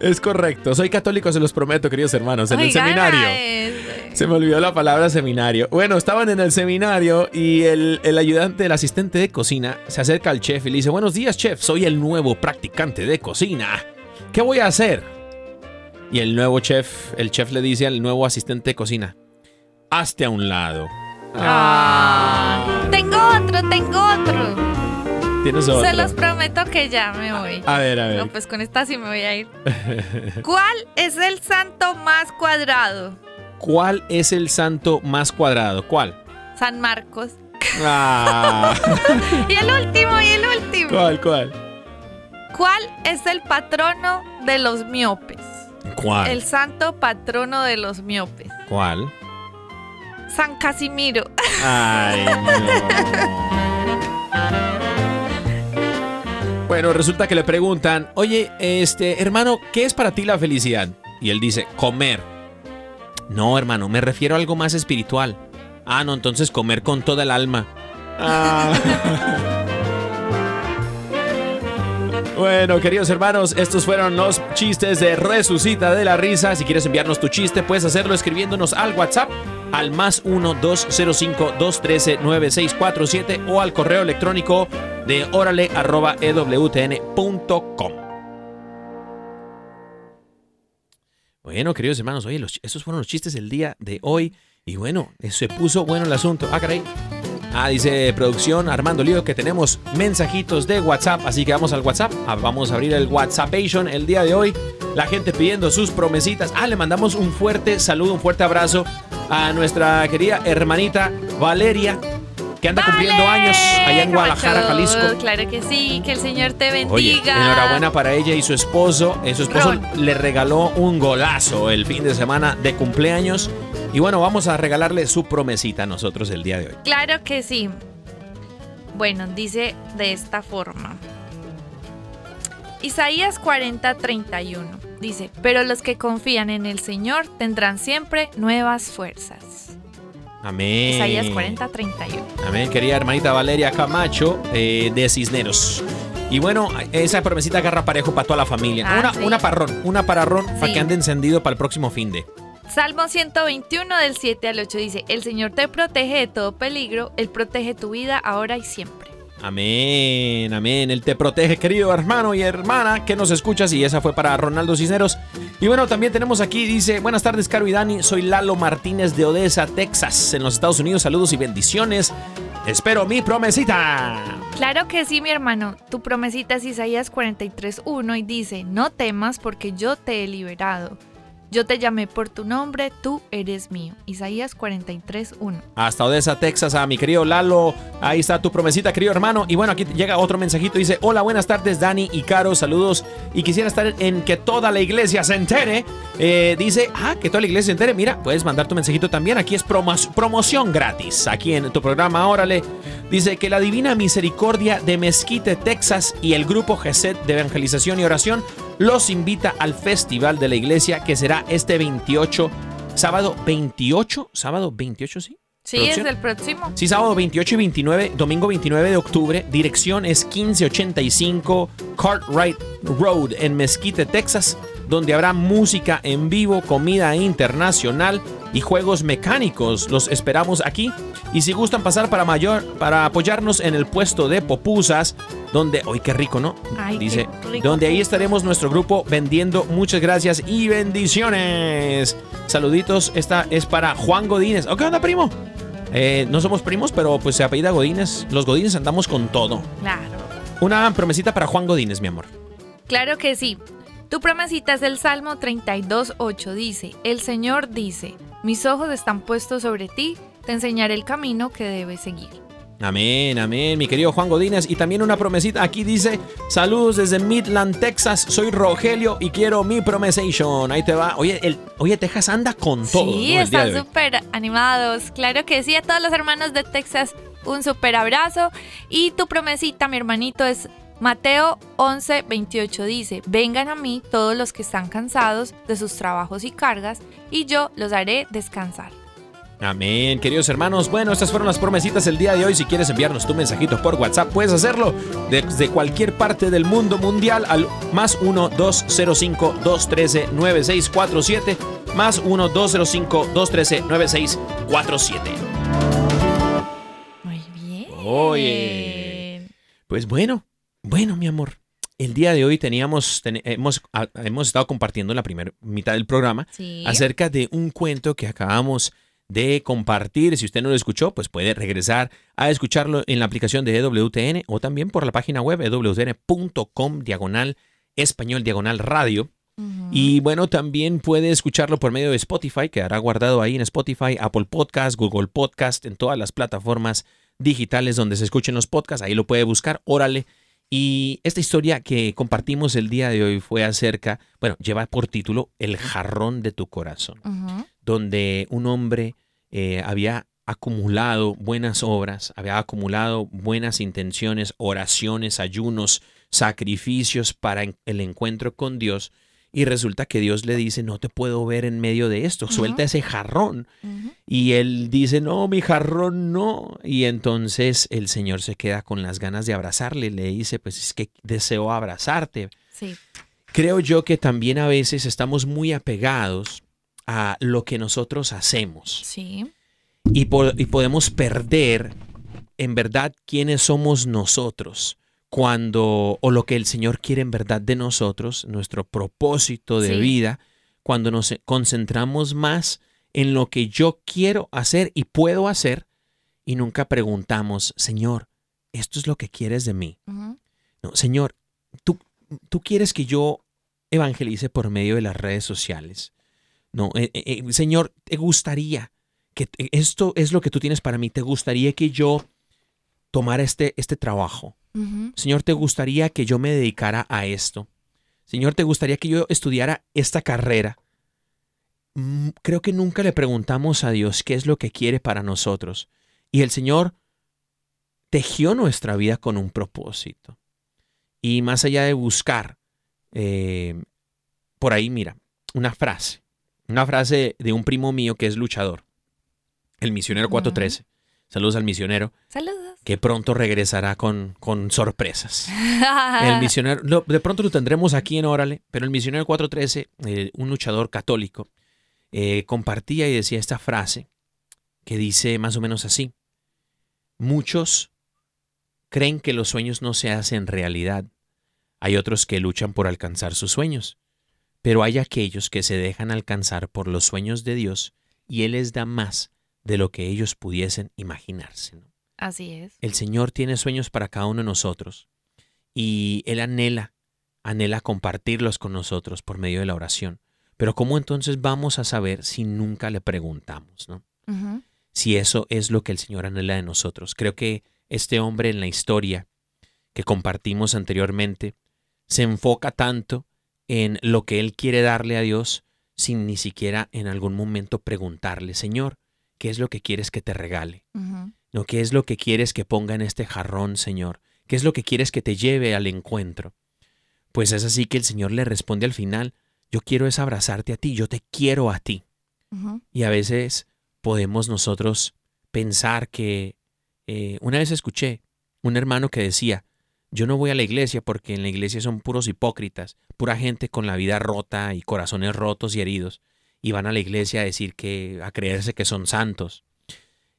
es correcto. Soy católico, se los prometo, queridos hermanos. En el seminario. ese. Se me olvidó la palabra seminario. Bueno, estaban en el seminario y el, el ayudante, el asistente de cocina, se acerca al chef y le dice, buenos días, chef, soy el nuevo practicante de cocina. ¿Qué voy a hacer? Y el nuevo chef, el chef le dice al nuevo asistente de cocina, hazte a un lado. Ah, tengo otro, tengo otro. Tienes otro. Se los prometo que ya me voy. A ver, a ver. No, pues con esta sí me voy a ir. ¿Cuál es el santo más cuadrado? ¿Cuál es el santo más cuadrado? ¿Cuál? San Marcos. Ah, Y el último, y el último. ¿Cuál, cuál? ¿Cuál es el patrono de los miopes? ¿Cuál? El santo patrono de los miopes. ¿Cuál? San Casimiro. Ay, no. Bueno, resulta que le preguntan, oye, este, hermano, ¿qué es para ti la felicidad? Y él dice, comer. No, hermano, me refiero a algo más espiritual. Ah, no, entonces comer con toda el alma. Ah. Bueno, queridos hermanos, estos fueron los chistes de Resucita de la Risa. Si quieres enviarnos tu chiste, puedes hacerlo escribiéndonos al WhatsApp al más 1-205-213-9647 o al correo electrónico de órale arroba E ewtn.com. Bueno, queridos hermanos, oye, los, esos fueron los chistes del día de hoy. Y bueno, se puso bueno el asunto. Ah, caray. Ah, dice producción Armando Lío que tenemos mensajitos de WhatsApp, así que vamos al WhatsApp. Ah, vamos a abrir el WhatsAppation el día de hoy. La gente pidiendo sus promesitas. Ah, le mandamos un fuerte saludo, un fuerte abrazo a nuestra querida hermanita Valeria, que anda cumpliendo años allá en Guadalajara. Jalisco. Claro que sí, que el Señor te bendiga. Oye, enhorabuena para ella y su esposo. Eh, su esposo Ron. le regaló un golazo el fin de semana de cumpleaños. Y bueno, vamos a regalarle su promesita a nosotros el día de hoy. Claro que sí. Bueno, dice de esta forma. Isaías 40, 31. Dice, pero los que confían en el Señor tendrán siempre nuevas fuerzas. Amén. Isaías 40, 31. Amén, querida hermanita Valeria Camacho eh, de Cisneros. Y bueno, esa promesita agarra parejo para toda la familia. Ah, una, sí. una parrón, una pararrón para que ande encendido para el próximo fin de. Salmo 121 del 7 al 8 dice, el Señor te protege de todo peligro, Él protege tu vida ahora y siempre. Amén, amén. Él te protege, querido hermano y hermana que nos escuchas. Y esa fue para Ronaldo Cisneros. Y bueno, también tenemos aquí, dice, buenas tardes, Caro y Dani. Soy Lalo Martínez de Odessa, Texas, en los Estados Unidos. Saludos y bendiciones. Espero mi promesita. Claro que sí, mi hermano. Tu promesita es Isaías 43.1 y dice, no temas porque yo te he liberado. Yo te llamé por tu nombre, tú eres mío. Isaías 43.1. Hasta Odessa, Texas, a mi querido Lalo. Ahí está tu promesita, querido hermano. Y bueno, aquí llega otro mensajito. Dice, hola, buenas tardes, Dani y Caro. Saludos. Y quisiera estar en que toda la iglesia se entere. Eh, dice, ah, que toda la iglesia se entere. Mira, puedes mandar tu mensajito también. Aquí es promo- promoción gratis. Aquí en tu programa, órale. Dice que la Divina Misericordia de Mesquite, Texas y el grupo GESET de Evangelización y Oración los invita al Festival de la Iglesia que será este 28, sábado 28, sábado 28, sí. Sí, ¿Producción? es el próximo. Sí, sábado 28 y 29, domingo 29 de octubre. Dirección es 1585 Cartwright Road en Mesquite, Texas. donde habrá música en vivo, comida internacional y juegos mecánicos. Los esperamos aquí. Y si gustan pasar para mayor, para apoyarnos en el puesto de popusas, donde, hoy qué rico, ¿no? Ay, Dice, rico. donde ahí estaremos nuestro grupo vendiendo. Muchas gracias y bendiciones. Saluditos, esta es para Juan Godínez. ¿O qué onda, primo? Eh, no somos primos, pero pues se apellida Godínez. Los Godínez andamos con todo. Claro. Una promesita para Juan Godínez, mi amor. Claro que sí. Tu promesita es del Salmo 32.8. Dice, el Señor dice, mis ojos están puestos sobre ti, te enseñaré el camino que debes seguir. Amén, amén, mi querido Juan Godínez. Y también una promesita. Aquí dice: Saludos desde Midland, Texas. Soy Rogelio y quiero mi promesation. Ahí te va. Oye, el, oye Texas anda con todo. Sí, están súper animados. Claro que sí, a todos los hermanos de Texas, un súper abrazo. Y tu promesita, mi hermanito, es Mateo 11, 28. Dice, vengan a mí todos los que están cansados de sus trabajos y cargas, y yo los haré descansar. Amén, queridos hermanos. Bueno, estas fueron las promesitas el día de hoy. Si quieres enviarnos tu mensajito por WhatsApp, puedes hacerlo desde cualquier parte del mundo mundial al más 1-205-213-9647. Más 1-205-213-9647. Muy bien. Oye. Pues bueno, bueno, mi amor. El día de hoy teníamos, ten- hemos, a- hemos estado compartiendo en la primera mitad del programa Sí. acerca de un cuento que acabamos de compartir. Si usted no lo escuchó, pues puede regresar a escucharlo en la aplicación de EWTN o también por la página web ewtn.com diagonal español diagonal radio. Y bueno, también puede escucharlo por medio de Spotify, quedará guardado ahí en Spotify, Apple Podcast, Google Podcast, en todas las plataformas digitales donde se escuchen los podcasts, ahí lo puede buscar, órale. Y esta historia que compartimos el día de hoy fue acerca, bueno, lleva por título El jarrón de tu corazón, donde un hombre eh, había acumulado buenas obras, había acumulado buenas intenciones, oraciones, ayunos, sacrificios para el encuentro con Dios. Y resulta que Dios le dice, no te puedo ver en medio de esto, suelta ese jarrón. Y él dice, no, mi jarrón no. Y entonces el Señor se queda con las ganas de abrazarle, le dice, pues es que deseo abrazarte. Sí. Creo yo que también a veces estamos muy apegados a lo que nosotros hacemos Sí. y, po- y podemos perder en verdad quiénes somos nosotros cuando, o lo que el Señor quiere en verdad de nosotros, nuestro propósito de Sí. vida, cuando nos concentramos más en lo que yo quiero hacer y puedo hacer y nunca preguntamos, Señor, ¿esto es lo que quieres de mí? No, Señor, tú, tú quieres que yo evangelice por medio de las redes sociales. No, eh, eh, eh, Señor, te gustaría que esto es lo que tú tienes para mí. Te gustaría que yo tomara este, este trabajo. Señor, te gustaría que yo me dedicara a esto. Señor, te gustaría que yo estudiara esta carrera. Mm, Creo que nunca le preguntamos a Dios qué es lo que quiere para nosotros. Y el Señor tejió nuestra vida con un propósito. Y más allá de buscar, eh, por ahí mira, una frase, una frase de un primo mío que es luchador, el misionero 413. Saludos al misionero, Saludos. que pronto regresará con, con sorpresas. El misionero, lo- de pronto lo tendremos aquí en Órale, pero el misionero 413, eh, un luchador católico, eh, compartía y decía esta frase que dice más o menos así. Muchos creen que los sueños no se hacen realidad. Hay otros que luchan por alcanzar sus sueños. Pero hay aquellos que se dejan alcanzar por los sueños de Dios y Él les da más de lo que ellos pudiesen imaginarse. ¿no? Así es. El Señor tiene sueños para cada uno de nosotros y Él anhela, anhela compartirlos con nosotros por medio de la oración. Pero ¿cómo entonces vamos a saber si nunca le preguntamos, ¿no? Si eso es lo que el Señor anhela de nosotros. Creo que este hombre en la historia que compartimos anteriormente se enfoca tanto en lo que Él quiere darle a Dios sin ni siquiera en algún momento preguntarle, Señor, ¿qué es lo que quieres que te regale? ¿No? ¿Qué es lo que quieres que ponga en este jarrón, Señor? ¿Qué es lo que quieres que te lleve al encuentro? Pues es así que el Señor le responde al final, yo quiero es abrazarte a ti, yo te quiero a ti. Y a veces podemos nosotros pensar que, eh, una vez escuché un hermano que decía, yo no voy a la iglesia porque en la iglesia son puros hipócritas, pura gente con la vida rota y corazones rotos y heridos, y van a la iglesia a decir que, a creerse que son santos.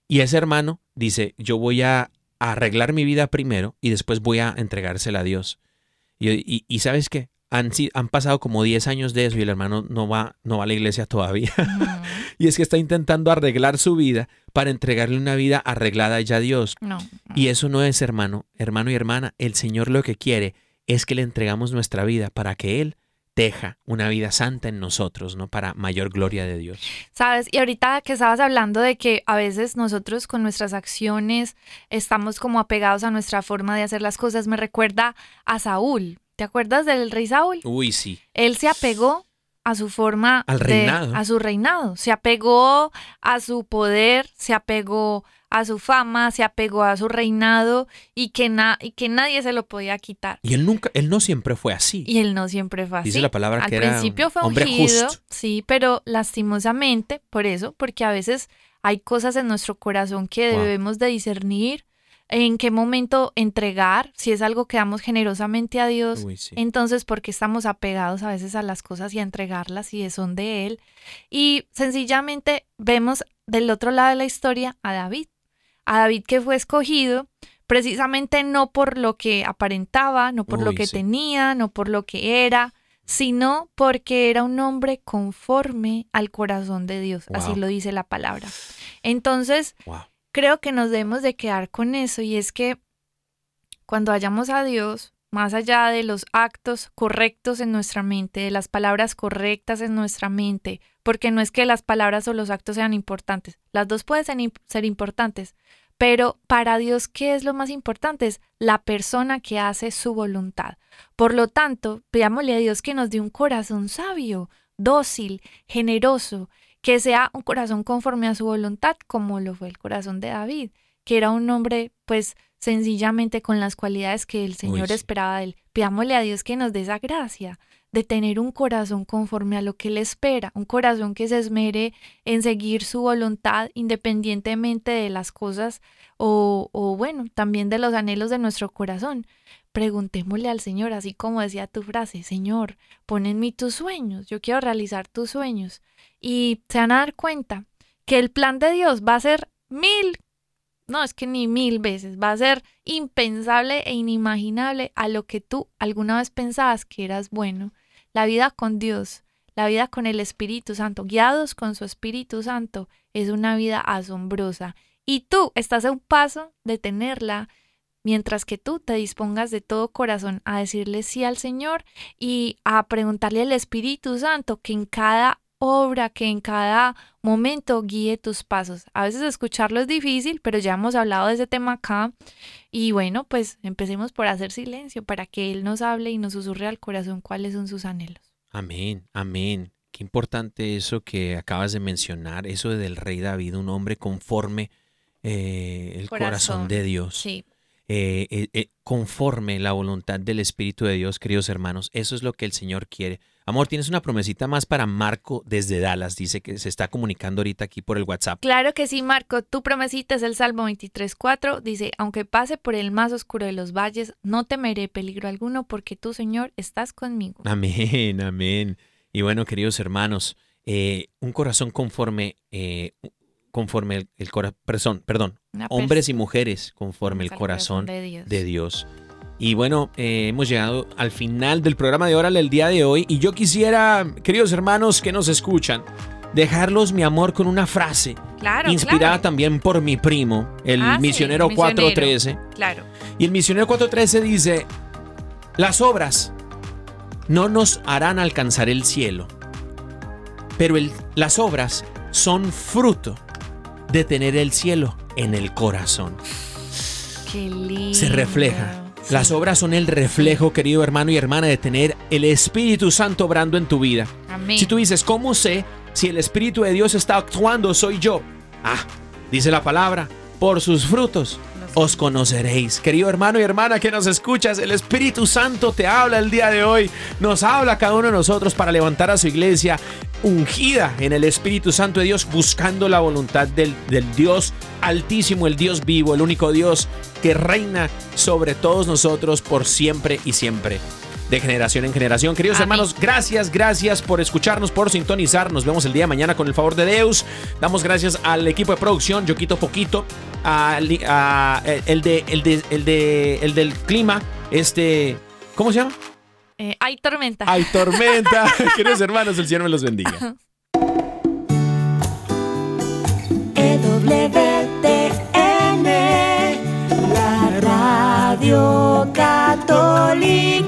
Y ese hermano dice, yo voy a arreglar mi vida primero y después voy a entregársela a Dios. Y, y, sabes qué, han, han, pasado como 10 años de eso y el hermano no va, no va a la iglesia todavía. y es que está intentando arreglar su vida para entregarle una vida arreglada ya a Dios. No, Y eso no es, hermano, hermano y hermana. El Señor lo que quiere es que le entregamos nuestra vida para que Él deja una vida santa en nosotros, ¿no? Para mayor gloria de Dios. Sabes, y ahorita que estabas hablando de que a veces nosotros con nuestras acciones estamos como apegados a nuestra forma de hacer las cosas, me recuerda a Saúl. ¿Te acuerdas del rey Saúl? Uy, sí. Él se apegó a su forma al reinado. a su reinado, se apegó a su poder, se apegó a su fama, se apegó a su reinado y que, y que nadie se lo podía quitar. Y él nunca, él no siempre fue así. Y él no siempre fue así. Dice la palabra Al que era principio fue hombre ungido, justo. sí, pero lastimosamente, por eso, porque a veces hay cosas en nuestro corazón que Wow. debemos de discernir, en qué momento entregar, si es algo que damos generosamente a Dios, Uy, sí. entonces, porque estamos apegados a veces a las cosas y a entregarlas y son de Él? Y sencillamente vemos del otro lado de la historia a David. A David que fue escogido precisamente no por lo que aparentaba, no por lo que sí. tenía, no por lo que era, sino porque era un hombre conforme al corazón de Dios. Así lo dice la palabra. Entonces, Wow. Creo que nos debemos de quedar con eso y es que cuando hallamos a Dios, más allá de los actos correctos en nuestra mente, de las palabras correctas en nuestra mente, porque no es que las palabras o los actos sean importantes, las dos pueden ser, ser importantes, pero para Dios, ¿qué es lo más importante? Es la persona que hace su voluntad. Por lo tanto, pidámosle a Dios que nos dé un corazón sabio, dócil, generoso, que sea un corazón conforme a su voluntad, como lo fue el corazón de David, que era un hombre, pues, sencillamente con las cualidades que el Señor sí. esperaba de él. Pidámosle a Dios que nos dé esa gracia de tener un corazón conforme a lo que Él espera, un corazón que se esmere en seguir su voluntad independientemente de las cosas o, o bueno, también de los anhelos de nuestro corazón. Preguntémosle al Señor, así como decía tu frase, Señor, pon en mí tus sueños, yo quiero realizar tus sueños. Y se van a dar cuenta que el plan de Dios va a ser mil, no es que ni mil veces, va a ser impensable e inimaginable a lo que tú alguna vez pensabas que eras bueno. La vida con Dios, la vida con el Espíritu Santo, guiados con su Espíritu Santo, es una vida asombrosa. Y tú estás a un paso de tenerla mientras que tú te dispongas de todo corazón a decirle sí al Señor y a preguntarle al Espíritu Santo que en cada obra, que en cada momento guíe tus pasos. A veces escucharlo es difícil, pero ya hemos hablado de ese tema acá. Y bueno, pues empecemos por hacer silencio para que Él nos hable y nos susurre al corazón cuáles son sus anhelos. Amén, amén. Qué importante eso que acabas de mencionar, eso del rey David, un hombre conforme eh, el corazón. Corazón. de Dios. Sí, eh, eh, eh, conforme la voluntad del Espíritu de Dios, queridos hermanos. Eso es lo que el Señor quiere. Amor, tienes una promesita más para Marco desde Dallas. Dice que se está comunicando ahorita aquí por el WhatsApp. Claro que sí, Marco. Tu promesita es el Salmo 23.4. Dice, aunque pase por el más oscuro de los valles, no temeré peligro alguno porque tú, Señor, estás conmigo. Amén, amén. Y bueno, queridos hermanos, eh, un corazón conforme, eh, conforme el, el corazón, perdón, hombres y mujeres conforme el corazón de Dios. de Dios. Y bueno, eh, hemos llegado al final del programa de Órale el día de hoy. Y yo quisiera, queridos hermanos que nos escuchan, dejarlos mi amor con una frase Claro, inspirada claro. también por mi primo, el Ah, misionero el misionero. 413. Claro. Y el misionero 413 dice, las obras no nos harán alcanzar el cielo, pero el- las obras son fruto de tener el cielo en el corazón. Qué lindo. Se refleja. Sí. Las obras son el reflejo, querido hermano y hermana, de tener el Espíritu Santo obrando en tu vida. Amén. Si tú dices, ¿cómo sé si el Espíritu de Dios está actuando? Soy yo. Ah, dice la palabra, por sus frutos os conoceréis. Querido hermano y hermana que nos escuchas, el Espíritu Santo te habla el día de hoy. Nos habla cada uno de nosotros para levantar a su iglesia ungida en el Espíritu Santo de Dios, buscando la voluntad del, del Dios altísimo, el Dios vivo, el único Dios que reina sobre todos nosotros por siempre y siempre de generación en generación. Queridos Amén. hermanos, gracias, gracias por escucharnos, por sintonizar. Nos vemos el día de mañana con el favor de Deus. Damos gracias al equipo de producción, yo quito poquito, a, a- el, de, el, de, el, de, el del clima, este, ¿cómo se llama? Eh, hay tormenta. Hay tormenta. Queridos hermanos, el Señor me los bendiga. EWTN, la radio católica